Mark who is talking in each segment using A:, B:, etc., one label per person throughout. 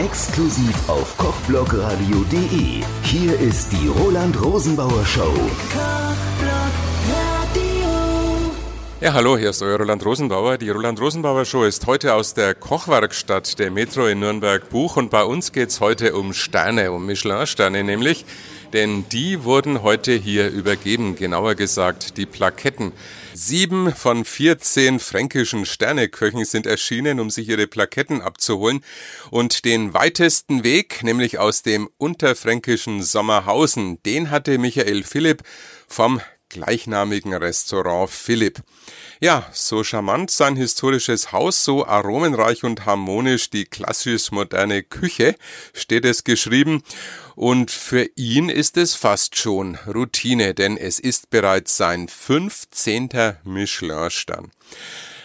A: Exklusiv auf kochblogradio.de. Hier ist die Roland Rosenbauer Show.
B: Ja, hallo, hier ist euer Roland Rosenbauer. Die Roland Rosenbauer Show ist heute aus der Kochwerkstatt der Metro in Nürnberg Buch und bei uns geht's heute um Sterne, um Michelin-Sterne nämlich, denn die wurden heute hier übergeben, genauer gesagt die Plaketten. Sieben von 14 fränkischen Sterneköchen sind erschienen, um sich ihre Plaketten abzuholen und den weitesten Weg, nämlich aus dem unterfränkischen Sommerhausen, den hatte Michael Philipp vom gleichnamigen Restaurant Philipp. Ja, so charmant sein historisches Haus, so aromenreich und harmonisch die klassisch moderne Küche, steht es geschrieben. Und für ihn ist es fast schon Routine, denn es ist bereits sein 15. Michelin-Stern.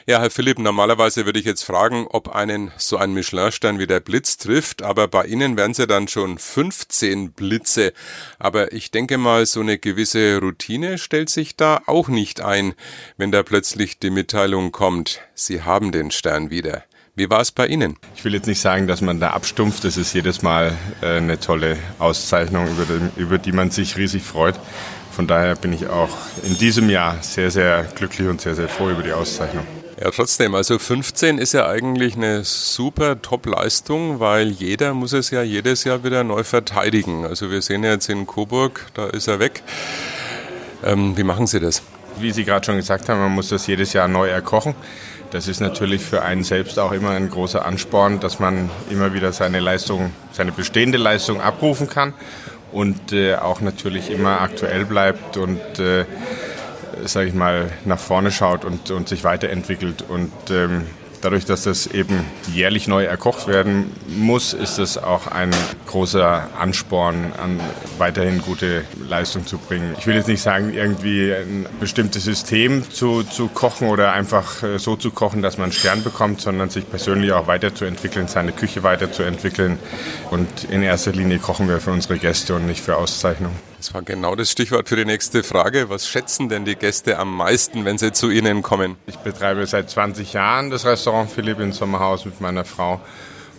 B: Ja, Herr Philipp, normalerweise würde ich jetzt fragen, ob einen so ein Michelin-Stern wie der Blitz trifft, aber bei Ihnen wären es ja dann schon 15 Blitze. Aber ich denke mal, so eine gewisse Routine stellt sich da auch nicht ein, wenn da plötzlich die Mitteilung kommt, Sie haben den Stern wieder. Wie war es bei Ihnen?
C: Ich will jetzt nicht sagen, dass man da abstumpft. Es ist jedes Mal äh, eine tolle Auszeichnung, über die, über die man sich riesig freut. Von daher bin ich auch in diesem Jahr sehr, sehr glücklich und sehr, sehr froh über die Auszeichnung.
B: Ja, trotzdem, also 15 ist ja eigentlich eine super Top-Leistung, weil jeder muss es ja jedes Jahr wieder neu verteidigen. Also wir sehen jetzt in Coburg, da ist er weg. Ähm, wie machen Sie das?
C: Wie Sie gerade schon gesagt haben, man muss das jedes Jahr neu erkochen. Das ist natürlich für einen selbst auch immer ein großer Ansporn, dass man immer wieder seine Leistung, seine bestehende Leistung abrufen kann und äh, auch natürlich immer aktuell bleibt und äh, sage ich mal, nach vorne schaut und, und sich weiterentwickelt. Und ähm, dadurch, dass das eben jährlich neu erkocht werden muss, ist es auch ein großer Ansporn, an weiterhin gute Leistung zu bringen. Ich will jetzt nicht sagen, irgendwie ein bestimmtes System zu, zu kochen oder einfach äh, so zu kochen, dass man einen Stern bekommt, sondern sich persönlich auch weiterzuentwickeln, seine Küche weiterzuentwickeln. Und in erster Linie kochen wir für unsere Gäste und nicht für Auszeichnung.
B: Das war genau das Stichwort für die nächste Frage. Was schätzen denn die Gäste am meisten, wenn sie zu Ihnen kommen?
C: Ich betreibe seit 20 Jahren das Restaurant Philipp in Sommerhaus mit meiner Frau.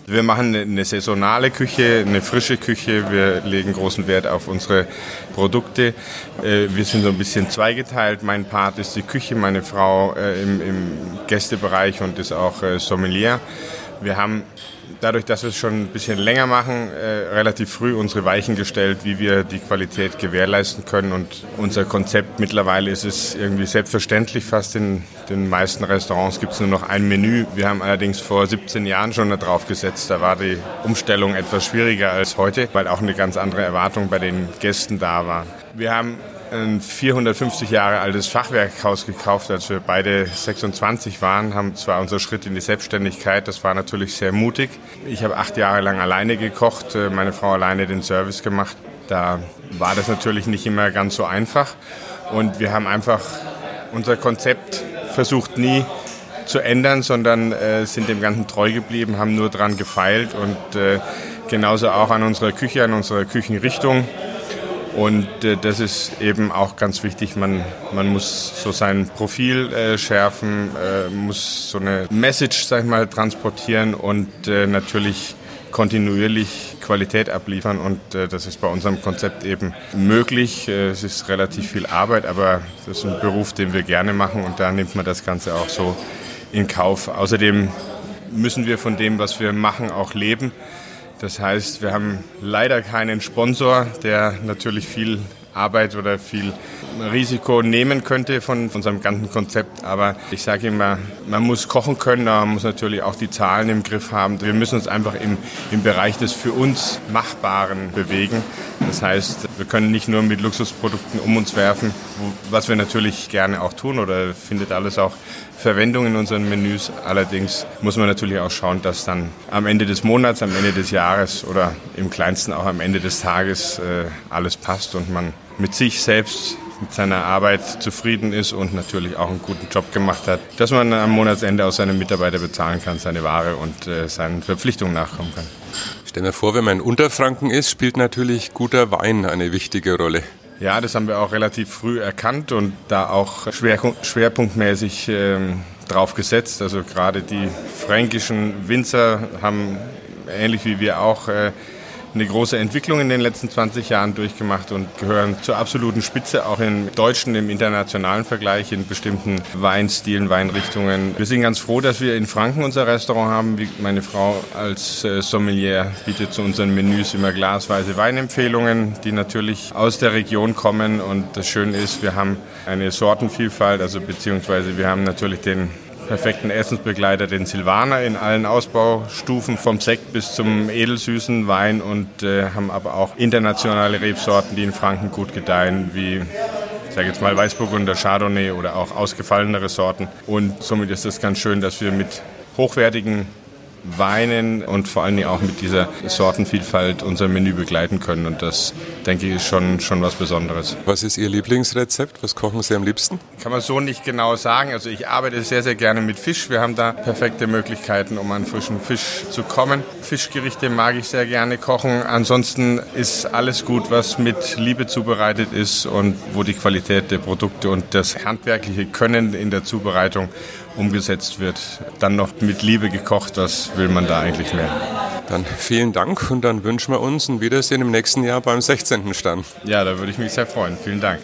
C: Wir machen eine saisonale Küche, eine frische Küche. Wir legen großen Wert auf unsere Produkte. Äh, wir sind so ein bisschen zweigeteilt. Mein Part ist die Küche, meine Frau äh, im, Gästebereich und ist auch äh, Sommelier. Wir haben dadurch, dass wir es schon ein bisschen länger machen, äh, relativ früh unsere Weichen gestellt, wie wir die Qualität gewährleisten können. Und unser Konzept mittlerweile ist es irgendwie selbstverständlich. Fast in den meisten Restaurants gibt es nur noch ein Menü. Wir haben allerdings vor 17 Jahren schon darauf gesetzt. Da war die Umstellung etwas schwieriger als heute, weil auch eine ganz andere Erwartung bei den Gästen da war. Wir haben ein 450 Jahre altes Fachwerkhaus gekauft, als wir beide 26 waren, haben zwar unser Schritt in die Selbstständigkeit, das war natürlich sehr mutig. Ich habe acht Jahre lang alleine gekocht, äh, meine Frau alleine den Service gemacht. Da war das natürlich nicht immer ganz so einfach und wir haben einfach unser Konzept versucht nie zu ändern, sondern äh, sind dem Ganzen treu geblieben, haben nur dran gefeilt und äh, genauso auch an unserer Küche, an unserer Küchenrichtung. Und äh, das ist eben auch ganz wichtig. Man, man muss so sein Profil äh, schärfen, äh, muss so eine Message, sag ich mal, transportieren und äh, natürlich kontinuierlich Qualität abliefern. Und äh, das ist bei unserem Konzept eben möglich. Äh, es ist relativ viel Arbeit, aber das ist ein Beruf, den wir gerne machen und da nimmt man das Ganze auch so in Kauf. Außerdem müssen wir von dem, was wir machen, auch leben. Das heißt, wir haben leider keinen Sponsor, der natürlich viel Arbeit oder viel Risiko nehmen könnte von unserem ganzen Konzept. Aber ich sage immer, man muss kochen können, man muss natürlich auch die Zahlen im Griff haben. Wir müssen uns einfach im, im Bereich des für uns Machbaren bewegen. Das heißt, wir können nicht nur mit Luxusprodukten um uns werfen, was wir natürlich gerne auch tun oder findet alles auch Verwendung in unseren Menüs. Allerdings muss man natürlich auch schauen, dass dann am Ende des Monats, am Ende des Jahres oder im kleinsten auch am Ende des Tages äh, alles passt und man mit sich selbst mit seiner Arbeit zufrieden ist und natürlich auch einen guten Job gemacht hat, dass man am Monatsende auch seine Mitarbeiter bezahlen kann, seine Ware und äh, seinen Verpflichtungen nachkommen kann.
B: Stell mir vor, wenn man in Unterfranken ist, spielt natürlich guter Wein eine wichtige Rolle.
C: Ja, das haben wir auch relativ früh erkannt und da auch schwer, schwerpunktmäßig ähm, drauf gesetzt. Also gerade die fränkischen Winzer haben ähnlich wie wir auch äh, eine große Entwicklung in den letzten 20 Jahren durchgemacht und gehören zur absoluten Spitze, auch im deutschen, im internationalen Vergleich, in bestimmten Weinstilen, Weinrichtungen. Wir sind ganz froh, dass wir in Franken unser Restaurant haben. Wie meine Frau als äh, Sommelier bietet zu unseren Menüs immer glasweise Weinempfehlungen, die natürlich aus der Region kommen. Und das Schöne ist, wir haben eine Sortenvielfalt, also beziehungsweise wir haben natürlich den perfekten Essensbegleiter, den Silvaner, in allen Ausbaustufen vom Sekt bis zum edelsüßen Wein und äh, haben aber auch internationale Rebsorten, die in Franken gut gedeihen, wie ich sage jetzt mal Weißburgunder, Chardonnay oder auch ausgefallenere Sorten. Und somit ist es ganz schön, dass wir mit hochwertigen Weinen und vor allen Dingen auch mit dieser Sortenvielfalt unser Menü begleiten können. Und das, denke ich, ist schon, schon was Besonderes.
B: Was ist Ihr Lieblingsrezept? Was kochen Sie am liebsten?
C: Kann man so nicht genau sagen. Also ich arbeite sehr, sehr gerne mit Fisch. Wir haben da perfekte Möglichkeiten, um an frischen Fisch zu kommen. Fischgerichte mag ich sehr gerne kochen. Ansonsten ist alles gut, was mit Liebe zubereitet ist und wo die Qualität der Produkte und das handwerkliche Können in der Zubereitung umgesetzt wird. Dann noch mit Liebe gekocht, was will man da eigentlich mehr?
B: Dann vielen Dank und dann wünschen wir uns ein Wiedersehen im nächsten Jahr beim 16. Stand.
C: Ja, da würde ich mich sehr freuen. Vielen Dank.